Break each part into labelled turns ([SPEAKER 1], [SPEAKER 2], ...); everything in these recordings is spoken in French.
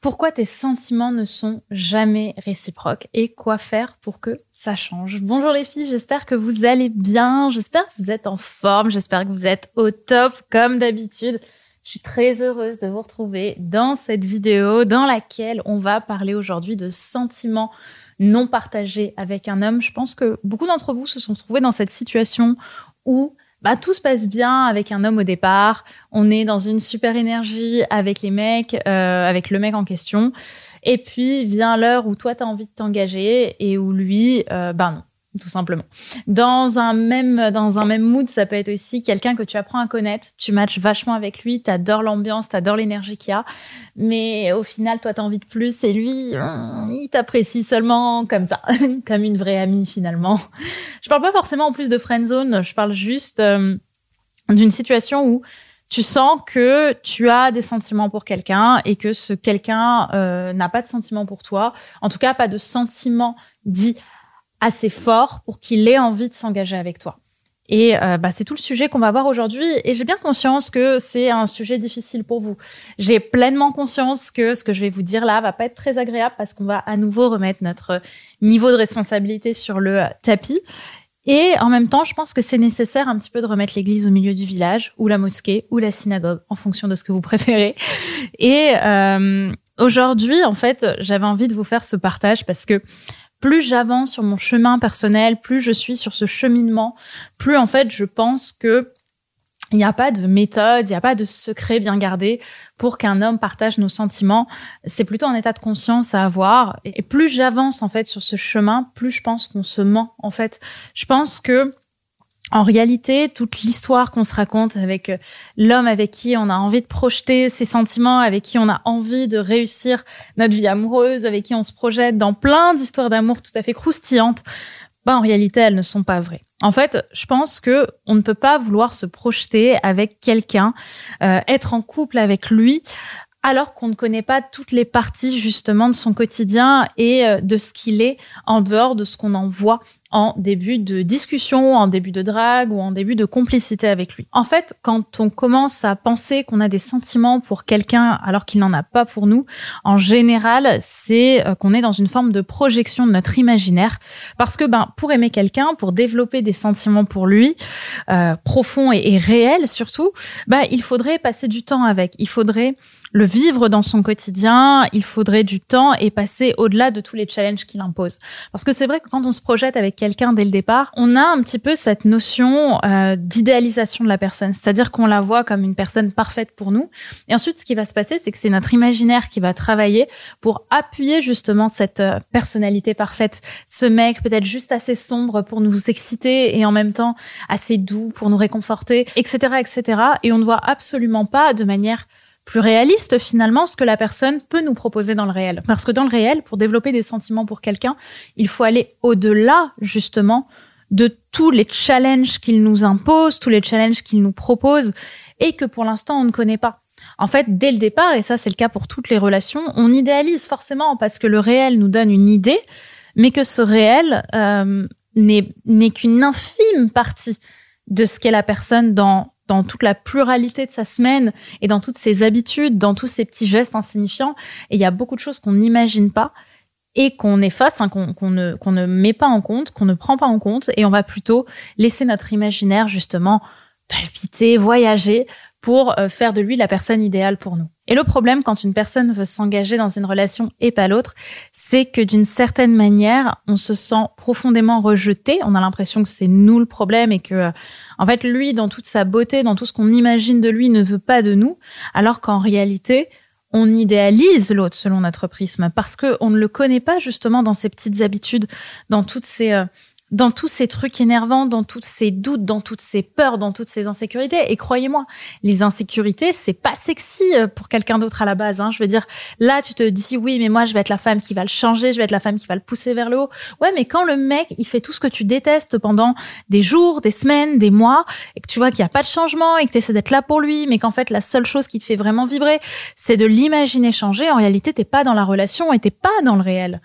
[SPEAKER 1] pourquoi tes sentiments ne sont jamais réciproques et quoi faire pour que ça change? Bonjour les filles, j'espère que vous allez bien, j'espère que vous êtes en forme, j'espère que vous êtes au top comme d'habitude. Je suis très heureuse de vous retrouver dans cette vidéo dans laquelle on va parler aujourd'hui de sentiments non partagés avec un homme. Je pense que beaucoup d'entre vous se sont trouvés dans cette situation où bah, tout se passe bien avec un homme au départ. On est dans une super énergie avec les mecs, euh, avec le mec en question. Et puis vient l'heure où toi, tu as envie de t'engager et où lui, bah non tout simplement. Dans un même dans un même mood, ça peut être aussi quelqu'un que tu apprends à connaître, tu matches vachement avec lui, tu adores l'ambiance, tu adores l'énergie qu'il y a, mais au final toi tu as envie de plus et lui hum, il t'apprécie seulement comme ça, comme une vraie amie finalement. Je parle pas forcément en plus de friend zone, je parle juste euh, d'une situation où tu sens que tu as des sentiments pour quelqu'un et que ce quelqu'un euh, n'a pas de sentiments pour toi, en tout cas pas de sentiments dits assez fort pour qu'il ait envie de s'engager avec toi. Et euh, bah, c'est tout le sujet qu'on va voir aujourd'hui. Et j'ai bien conscience que c'est un sujet difficile pour vous. J'ai pleinement conscience que ce que je vais vous dire là va pas être très agréable parce qu'on va à nouveau remettre notre niveau de responsabilité sur le tapis. Et en même temps, je pense que c'est nécessaire un petit peu de remettre l'église au milieu du village, ou la mosquée, ou la synagogue, en fonction de ce que vous préférez. Et euh, aujourd'hui, en fait, j'avais envie de vous faire ce partage parce que plus j'avance sur mon chemin personnel, plus je suis sur ce cheminement, plus en fait je pense que il n'y a pas de méthode, il n'y a pas de secret bien gardé pour qu'un homme partage nos sentiments. C'est plutôt un état de conscience à avoir. Et plus j'avance en fait sur ce chemin, plus je pense qu'on se ment. En fait, je pense que en réalité, toute l'histoire qu'on se raconte avec euh, l'homme avec qui on a envie de projeter ses sentiments, avec qui on a envie de réussir notre vie amoureuse, avec qui on se projette dans plein d'histoires d'amour tout à fait croustillantes, bah en réalité, elles ne sont pas vraies. En fait, je pense que on ne peut pas vouloir se projeter avec quelqu'un, euh, être en couple avec lui alors qu'on ne connaît pas toutes les parties justement de son quotidien et euh, de ce qu'il est en dehors de ce qu'on en voit en début de discussion, en début de drague ou en début de complicité avec lui. En fait, quand on commence à penser qu'on a des sentiments pour quelqu'un alors qu'il n'en a pas pour nous, en général, c'est euh, qu'on est dans une forme de projection de notre imaginaire. Parce que ben, pour aimer quelqu'un, pour développer des sentiments pour lui, euh, profonds et, et, réels surtout, ben, il faudrait passer du temps avec. Il faudrait le vivre dans son quotidien, il faudrait du temps et passer au-delà de tous les challenges qu'il impose. Parce que c'est vrai que quand on se projette avec quelqu'un dès le départ, on a un petit peu cette notion euh, d'idéalisation de la personne, c'est-à-dire qu'on la voit comme une personne parfaite pour nous. Et ensuite, ce qui va se passer, c'est que c'est notre imaginaire qui va travailler pour appuyer justement cette euh, personnalité parfaite. Ce mec peut-être juste assez sombre pour nous exciter et en même temps assez doux pour nous réconforter, etc., etc. Et on ne voit absolument pas de manière plus réaliste finalement ce que la personne peut nous proposer dans le réel. Parce que dans le réel, pour développer des sentiments pour quelqu'un, il faut aller au-delà justement de tous les challenges qu'il nous impose, tous les challenges qu'il nous propose et que pour l'instant on ne connaît pas. En fait, dès le départ, et ça c'est le cas pour toutes les relations, on idéalise forcément parce que le réel nous donne une idée, mais que ce réel euh, n'est qu'une infime partie de ce qu'est la personne dans dans toute la pluralité de sa semaine et dans toutes ses habitudes, dans tous ses petits gestes insignifiants. Et il y a beaucoup de choses qu'on n'imagine pas et qu'on efface, qu'on ne, ne met pas en compte, qu'on ne prend pas en compte, et on va plutôt laisser notre imaginaire justement palpiter, voyager pour euh, faire de lui la personne idéale pour nous. Et le problème quand une personne veut s'engager dans une relation et pas l'autre, c'est que d'une certaine manière, on se sent profondément rejeté, on a l'impression que c'est nous le problème et que en fait lui dans toute sa beauté, dans tout ce qu'on imagine de lui ne veut pas de nous, alors qu'en réalité, on idéalise l'autre selon notre prisme parce que on ne le connaît pas justement dans ses petites habitudes, dans toutes ces euh, dans tous ces trucs énervants, dans tous ces doutes, dans toutes ces peurs, dans toutes ces insécurités. Et croyez-moi, les insécurités, c'est pas sexy euh, pour quelqu'un d'autre à la base. Hein. Je veux dire, là, tu te dis oui, mais moi, je vais être la femme qui va le changer, je vais être la femme qui va le pousser vers le haut. Ouais, mais quand le mec, il fait tout ce que tu détestes pendant des jours, des semaines, des mois, et que tu vois qu'il n'y a pas de changement et que tu essaies d'être là pour lui, mais qu'en fait, la seule chose qui te fait vraiment vibrer, c'est de l'imaginer changer, en réalité, t'es pas dans la relation et t'es pas dans le réel.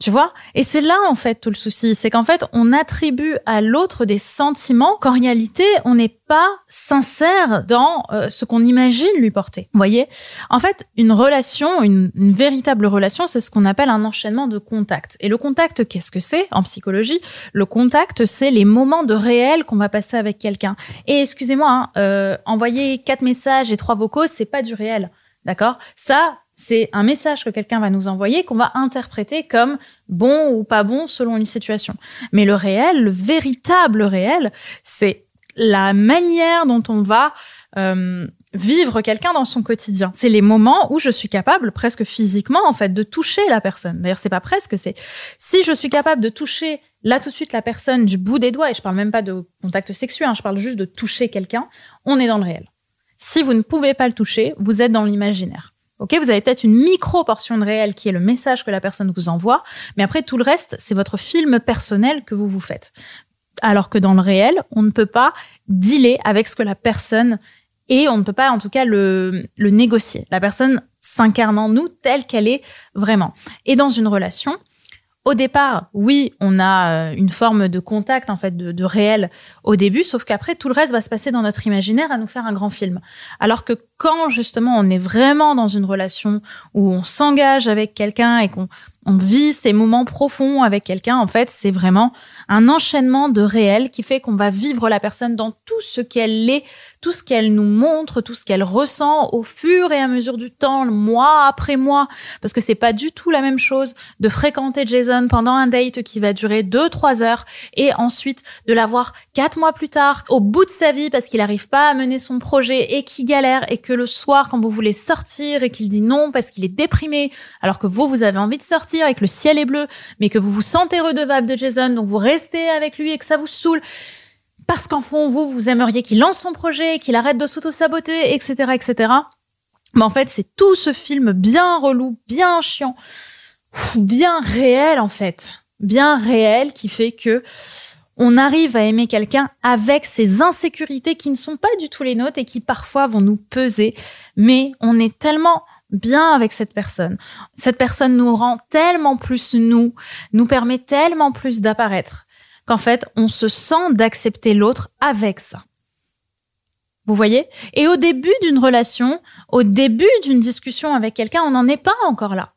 [SPEAKER 1] Tu vois? Et c'est là en fait tout le souci, c'est qu'en fait on attribue à l'autre des sentiments qu'en réalité on n'est pas sincère dans euh, ce qu'on imagine lui porter. Vous voyez? En fait, une relation, une, véritable relation, c'est ce qu'on appelle un enchaînement de contacts. Et le contact, qu'est-ce que c'est? En psychologie Le contact, c'est les moments de réel qu'on va passer avec quelqu'un. Et excusez-moi, hein, euh, envoyer quatre messages et trois vocaux, c'est pas du réel. D'accord? Ça, c'est un message que quelqu'un va nous envoyer qu'on va interpréter comme bon ou pas bon selon une situation. Mais le réel, le véritable réel, c'est la manière dont on va euh, vivre quelqu'un dans son quotidien. C'est les moments où je suis capable, presque physiquement en fait, de toucher la personne. D'ailleurs, c'est pas presque, c'est si je suis capable de toucher là tout de suite la personne du bout des doigts, et je parle même pas de contact sexuel, hein, je parle juste de toucher quelqu'un, on est dans le réel. Si vous ne pouvez pas le toucher, vous êtes dans l'imaginaire. Vous avez peut-être une micro portion de réel qui est le message que la personne vous envoie, mais après tout le reste, c'est votre film personnel que vous vous faites. Alors que dans le réel, on ne peut pas dealer avec ce que la personne est, on ne peut pas en tout cas le, le négocier. La personne s'incarne en nous telle qu'elle est vraiment. Et dans une relation, au départ, oui, on a euh, une forme de contact en fait de, de réel au début, sauf qu'après tout le reste va se passer dans notre imaginaire à nous faire un grand film. Alors que quand justement on est vraiment dans une relation où on s'engage avec quelqu'un et qu'on on vit ces moments profonds avec quelqu'un, en fait, c'est vraiment un enchaînement de réel qui fait qu'on va vivre la personne dans tout ce qu'elle est, tout ce qu'elle nous montre, tout ce qu'elle ressent au fur et à mesure du temps, mois après mois, parce que c'est pas du tout la même chose de fréquenter Jason pendant un date qui va durer deux, trois heures et ensuite de l'avoir quatre mois plus tard au bout de sa vie parce qu'il n'arrive pas à mener son projet et qu'il galère et que le soir, quand vous voulez sortir et qu'il dit non parce qu'il est déprimé, alors que vous, vous avez envie de sortir, et que le ciel est bleu, mais que vous vous sentez redevable de Jason, donc vous restez avec lui et que ça vous saoule parce qu'en fond, vous, vous aimeriez qu'il lance son projet, qu'il arrête de s'auto-saboter, etc., etc. Mais en fait, c'est tout ce film bien relou, bien chiant, bien réel, en fait. Bien réel qui fait que on arrive à aimer quelqu'un avec ses insécurités qui ne sont pas du tout les nôtres et qui parfois vont nous peser. Mais on est tellement bien avec cette personne. Cette personne nous rend tellement plus nous, nous permet tellement plus d'apparaître, qu'en fait, on se sent d'accepter l'autre avec ça. Vous voyez? Et au début d'une relation, au début d'une discussion avec quelqu'un, on n'en est pas encore là.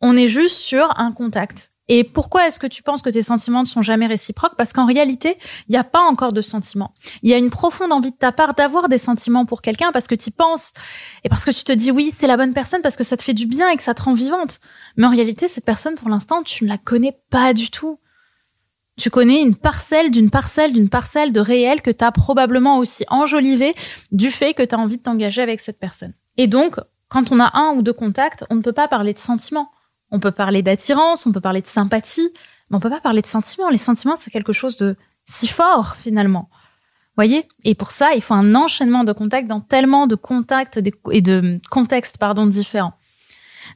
[SPEAKER 1] On est juste sur un contact. Et pourquoi est-ce que tu penses que tes sentiments ne sont jamais réciproques? Parce qu'en réalité, il n'y a pas encore de sentiments. Il y a une profonde envie de ta part d'avoir des sentiments pour quelqu'un parce que tu penses et parce que tu te dis oui, c'est la bonne personne parce que ça te fait du bien et que ça te rend vivante. Mais en réalité, cette personne, pour l'instant, tu ne la connais pas du tout. Tu connais une parcelle d'une parcelle d'une parcelle de réel que tu as probablement aussi enjolivé du fait que tu as envie de t'engager avec cette personne. Et donc, quand on a un ou deux contacts, on ne peut pas parler de sentiments on peut parler d'attirance, on peut parler de sympathie, mais on peut pas parler de sentiments. Les sentiments, c'est quelque chose de si fort finalement. Voyez? Et pour ça, il faut un enchaînement de contacts dans tellement de contacts et de contextes pardon différents.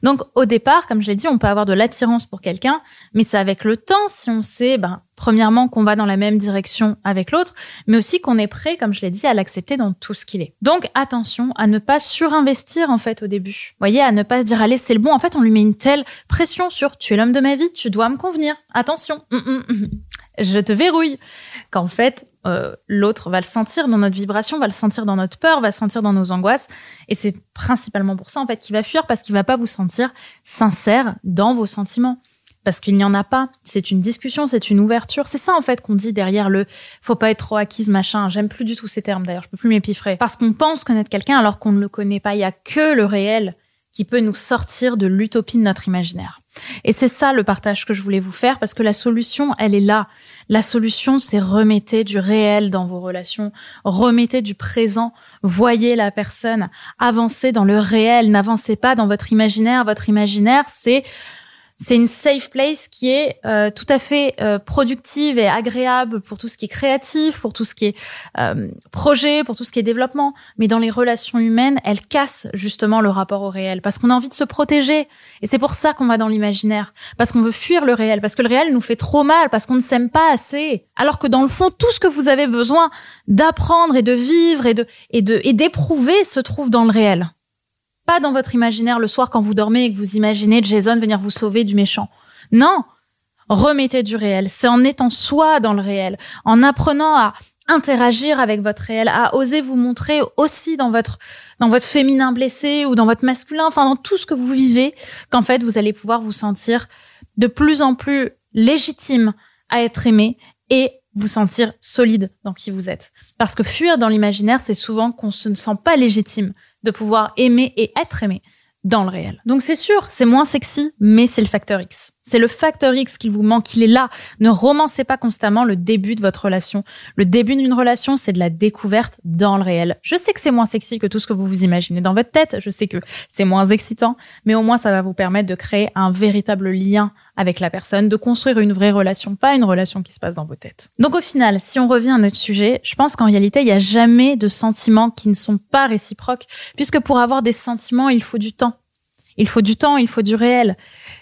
[SPEAKER 1] Donc au départ, comme je l'ai dit, on peut avoir de l'attirance pour quelqu'un, mais c'est avec le temps, si on sait, ben, premièrement qu'on va dans la même direction avec l'autre, mais aussi qu'on est prêt, comme je l'ai dit, à l'accepter dans tout ce qu'il est. Donc attention à ne pas surinvestir en fait au début. Voyez, à ne pas se dire allez c'est le bon. En fait, on lui met une telle pression sur tu es l'homme de ma vie, tu dois me convenir. Attention, hum, hum, hum. Je te verrouille. Qu'en fait, euh, l'autre va le sentir dans notre vibration, va le sentir dans notre peur, va le sentir dans nos angoisses. Et c'est principalement pour ça, en fait, qu'il va fuir parce qu'il va pas vous sentir sincère dans vos sentiments. Parce qu'il n'y en a pas. C'est une discussion, c'est une ouverture. C'est ça, en fait, qu'on dit derrière le faut pas être trop acquise, machin. J'aime plus du tout ces termes, d'ailleurs. Je peux plus m'épiffrer. Parce qu'on pense connaître quelqu'un alors qu'on ne le connaît pas. Il y a que le réel qui peut nous sortir de l'utopie de notre imaginaire. Et c'est ça le partage que je voulais vous faire parce que la solution, elle est là. La solution, c'est remettez du réel dans vos relations, remettez du présent, voyez la personne, avancez dans le réel, n'avancez pas dans votre imaginaire. Votre imaginaire, c'est c'est une safe place qui est euh, tout à fait euh, productive et agréable pour tout ce qui est créatif, pour tout ce qui est euh, projet, pour tout ce qui est développement. Mais dans les relations humaines, elle casse justement le rapport au réel parce qu'on a envie de se protéger. Et c'est pour ça qu'on va dans l'imaginaire, parce qu'on veut fuir le réel, parce que le réel nous fait trop mal, parce qu'on ne s'aime pas assez. Alors que dans le fond, tout ce que vous avez besoin d'apprendre et de vivre et de et de et d'éprouver se trouve dans le réel pas dans votre imaginaire le soir quand vous dormez et que vous imaginez Jason venir vous sauver du méchant. Non, remettez du réel. C'est en étant soi dans le réel, en apprenant à interagir avec votre réel, à oser vous montrer aussi dans votre dans votre féminin blessé ou dans votre masculin, enfin dans tout ce que vous vivez, qu'en fait vous allez pouvoir vous sentir de plus en plus légitime à être aimé et vous sentir solide dans qui vous êtes. Parce que fuir dans l'imaginaire, c'est souvent qu'on se ne sent pas légitime de pouvoir aimer et être aimé dans le réel. Donc c'est sûr, c'est moins sexy, mais c'est le facteur X. C'est le facteur X qu'il vous manque, il est là. Ne romancez pas constamment le début de votre relation. Le début d'une relation, c'est de la découverte dans le réel. Je sais que c'est moins sexy que tout ce que vous vous imaginez dans votre tête, je sais que c'est moins excitant, mais au moins ça va vous permettre de créer un véritable lien avec la personne, de construire une vraie relation, pas une relation qui se passe dans vos têtes. Donc au final, si on revient à notre sujet, je pense qu'en réalité, il n'y a jamais de sentiments qui ne sont pas réciproques, puisque pour avoir des sentiments, il faut du temps. Il faut du temps, il faut du réel.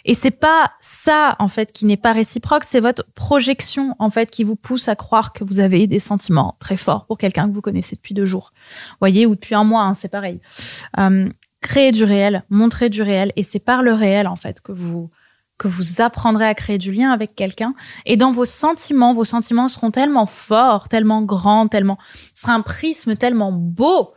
[SPEAKER 1] Et c'est pas ça, en fait, qui n'est pas réciproque, c'est votre projection, en fait, qui vous pousse à croire que vous avez des sentiments très forts pour quelqu'un que vous connaissez depuis deux jours. voyez, ou depuis un mois, hein, c'est pareil. Euh, créer du réel, montrer du réel, et c'est par le réel, en fait, que vous, que vous apprendrez à créer du lien avec quelqu'un. Et dans vos sentiments, vos sentiments seront tellement forts, tellement grands, tellement, ce sera un prisme tellement beau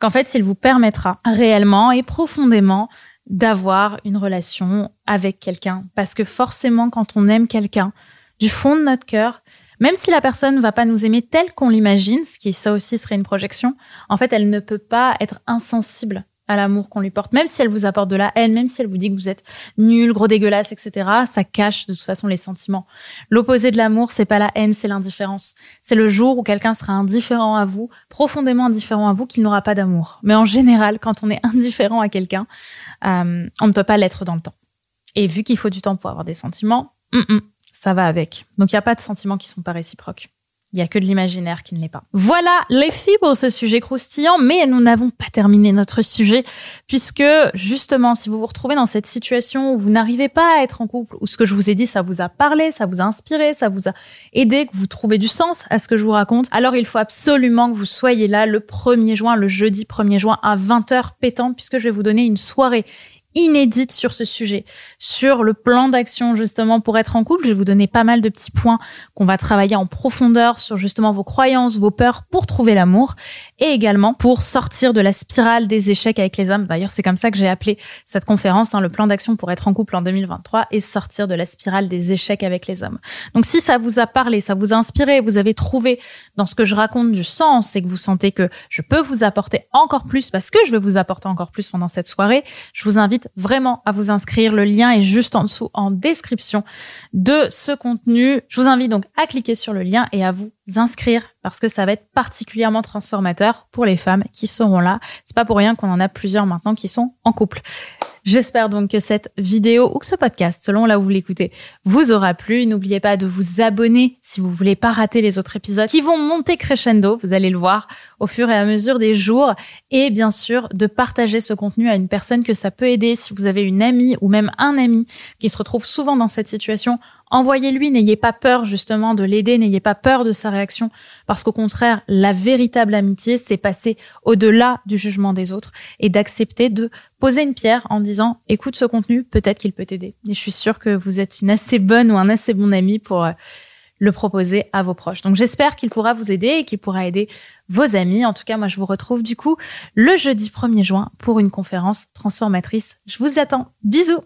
[SPEAKER 1] qu'en fait, il vous permettra réellement et profondément d'avoir une relation avec quelqu'un. Parce que forcément, quand on aime quelqu'un, du fond de notre cœur, même si la personne ne va pas nous aimer tel qu'on l'imagine, ce qui ça aussi serait une projection, en fait, elle ne peut pas être insensible à l'amour qu'on lui porte, même si elle vous apporte de la haine, même si elle vous dit que vous êtes nul, gros dégueulasse, etc. Ça cache de toute façon les sentiments. L'opposé de l'amour, c'est pas la haine, c'est l'indifférence. C'est le jour où quelqu'un sera indifférent à vous, profondément indifférent à vous, qu'il n'aura pas d'amour. Mais en général, quand on est indifférent à quelqu'un, euh, on ne peut pas l'être dans le temps. Et vu qu'il faut du temps pour avoir des sentiments, ça va avec. Donc il n'y a pas de sentiments qui sont pas réciproques. Il n'y a que de l'imaginaire qui ne l'est pas. Voilà les filles pour ce sujet croustillant, mais nous n'avons pas terminé notre sujet, puisque justement, si vous vous retrouvez dans cette situation où vous n'arrivez pas à être en couple, ou ce que je vous ai dit, ça vous a parlé, ça vous a inspiré, ça vous a aidé, que vous trouvez du sens à ce que je vous raconte, alors il faut absolument que vous soyez là le 1er juin, le jeudi 1er juin à 20h pétant, puisque je vais vous donner une soirée inédite sur ce sujet, sur le plan d'action justement pour être en couple. Je vais vous donner pas mal de petits points qu'on va travailler en profondeur sur justement vos croyances, vos peurs pour trouver l'amour et également pour sortir de la spirale des échecs avec les hommes. D'ailleurs, c'est comme ça que j'ai appelé cette conférence, hein, le plan d'action pour être en couple en 2023 et sortir de la spirale des échecs avec les hommes. Donc si ça vous a parlé, ça vous a inspiré, vous avez trouvé dans ce que je raconte du sens et que vous sentez que je peux vous apporter encore plus parce que je vais vous apporter encore plus pendant cette soirée, je vous invite vraiment à vous inscrire. Le lien est juste en dessous en description de ce contenu. Je vous invite donc à cliquer sur le lien et à vous inscrire parce que ça va être particulièrement transformateur pour les femmes qui seront là. C'est pas pour rien qu'on en a plusieurs maintenant qui sont en couple. J'espère donc que cette vidéo ou que ce podcast, selon là où vous l'écoutez, vous aura plu. N'oubliez pas de vous abonner si vous voulez pas rater les autres épisodes qui vont monter crescendo. Vous allez le voir au fur et à mesure des jours. Et bien sûr, de partager ce contenu à une personne que ça peut aider. Si vous avez une amie ou même un ami qui se retrouve souvent dans cette situation, Envoyez-lui, n'ayez pas peur justement de l'aider, n'ayez pas peur de sa réaction, parce qu'au contraire, la véritable amitié, c'est passer au-delà du jugement des autres et d'accepter de poser une pierre en disant, écoute ce contenu, peut-être qu'il peut t'aider. Et je suis sûre que vous êtes une assez bonne ou un assez bon ami pour euh, le proposer à vos proches. Donc j'espère qu'il pourra vous aider et qu'il pourra aider vos amis. En tout cas, moi, je vous retrouve du coup le jeudi 1er juin pour une conférence transformatrice. Je vous attends. Bisous